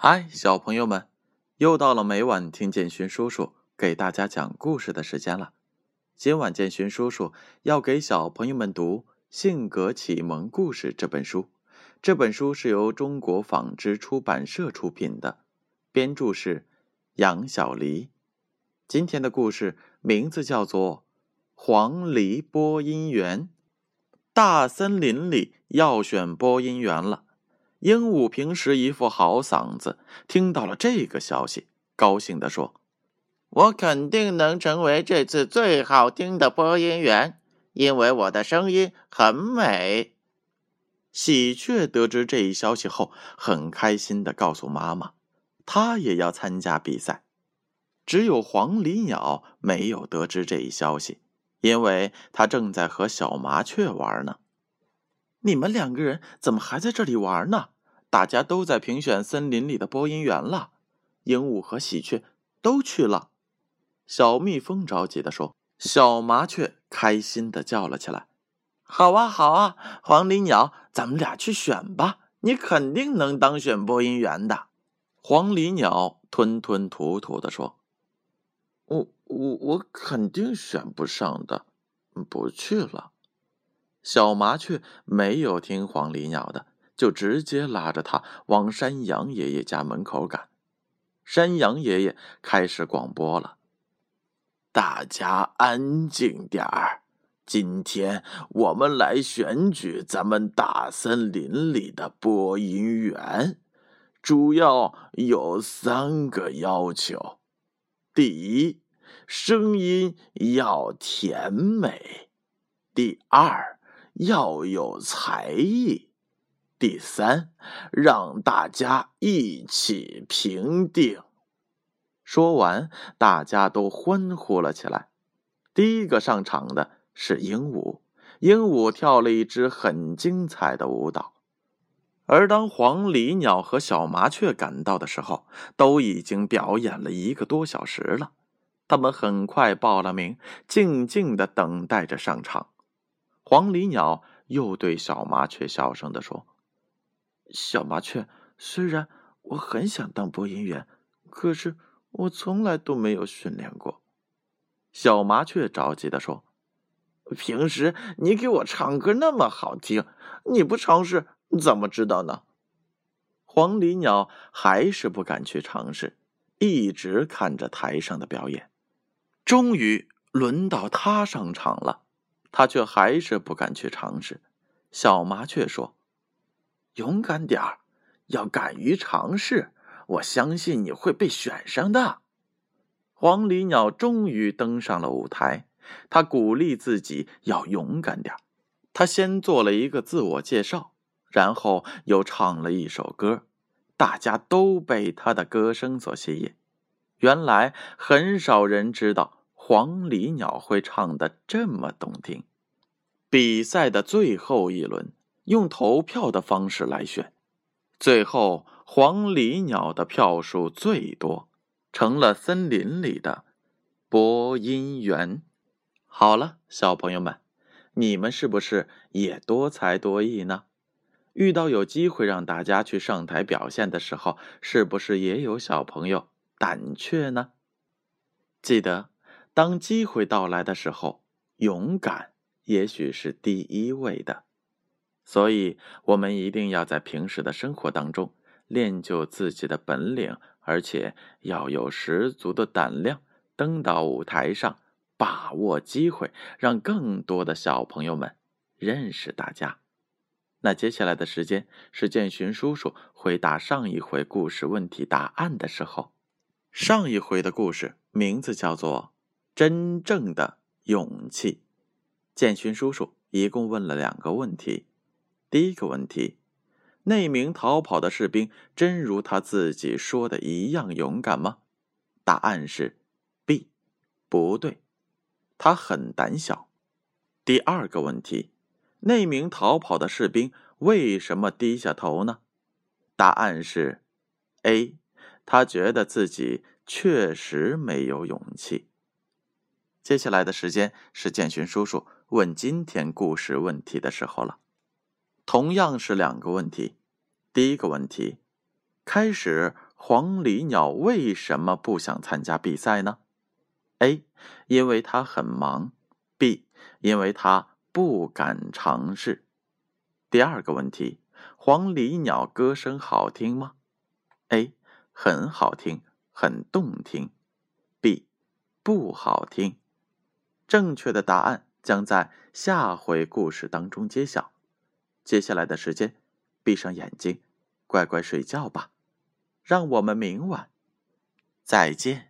嗨，小朋友们，又到了每晚听建勋叔叔给大家讲故事的时间了。今晚建勋叔叔要给小朋友们读《性格启蒙故事》这本书。这本书是由中国纺织出版社出品的，编著是杨小黎。今天的故事名字叫做《黄鹂播音员》。大森林里要选播音员了。鹦鹉平时一副好嗓子，听到了这个消息，高兴地说：“我肯定能成为这次最好听的播音员，因为我的声音很美。”喜鹊得知这一消息后，很开心地告诉妈妈，他也要参加比赛。只有黄鹂鸟没有得知这一消息，因为它正在和小麻雀玩呢。你们两个人怎么还在这里玩呢？大家都在评选森林里的播音员了。鹦鹉和喜鹊都去了。小蜜蜂着急地说：“小麻雀开心地叫了起来：‘好啊，好啊！黄鹂鸟，咱们俩去选吧！你肯定能当选播音员的。’黄鹂鸟吞吞吐吐地说：‘我我我肯定选不上的，不去了。’”小麻雀没有听黄鹂鸟的，就直接拉着它往山羊爷爷家门口赶。山羊爷爷开始广播了：“大家安静点儿，今天我们来选举咱们大森林里的播音员，主要有三个要求：第一，声音要甜美；第二，要有才艺。第三，让大家一起评定。说完，大家都欢呼了起来。第一个上场的是鹦鹉，鹦鹉跳了一支很精彩的舞蹈。而当黄鹂鸟和小麻雀赶到的时候，都已经表演了一个多小时了。他们很快报了名，静静的等待着上场。黄鹂鸟又对小麻雀小声地说：“小麻雀，虽然我很想当播音员，可是我从来都没有训练过。”小麻雀着急地说：“平时你给我唱歌那么好听，你不尝试怎么知道呢？”黄鹂鸟还是不敢去尝试，一直看着台上的表演。终于轮到他上场了。他却还是不敢去尝试。小麻雀说：“勇敢点儿，要敢于尝试。我相信你会被选上的。”黄鹂鸟终于登上了舞台，他鼓励自己要勇敢点儿。他先做了一个自我介绍，然后又唱了一首歌，大家都被他的歌声所吸引。原来很少人知道。黄鹂鸟会唱的这么动听。比赛的最后一轮用投票的方式来选，最后黄鹂鸟的票数最多，成了森林里的播音员。好了，小朋友们，你们是不是也多才多艺呢？遇到有机会让大家去上台表现的时候，是不是也有小朋友胆怯呢？记得。当机会到来的时候，勇敢也许是第一位的。所以，我们一定要在平时的生活当中练就自己的本领，而且要有十足的胆量，登到舞台上，把握机会，让更多的小朋友们认识大家。那接下来的时间是建勋叔叔回答上一回故事问题答案的时候。上一回的故事名字叫做。真正的勇气，建勋叔叔一共问了两个问题。第一个问题：那名逃跑的士兵真如他自己说的一样勇敢吗？答案是 B，不对，他很胆小。第二个问题：那名逃跑的士兵为什么低下头呢？答案是 A，他觉得自己确实没有勇气。接下来的时间是建勋叔叔问今天故事问题的时候了，同样是两个问题。第一个问题：开始黄鹂鸟为什么不想参加比赛呢？A. 因为它很忙。B. 因为它不敢尝试。第二个问题：黄鹂鸟歌声好听吗？A. 很好听，很动听。B. 不好听。正确的答案将在下回故事当中揭晓。接下来的时间，闭上眼睛，乖乖睡觉吧。让我们明晚再见。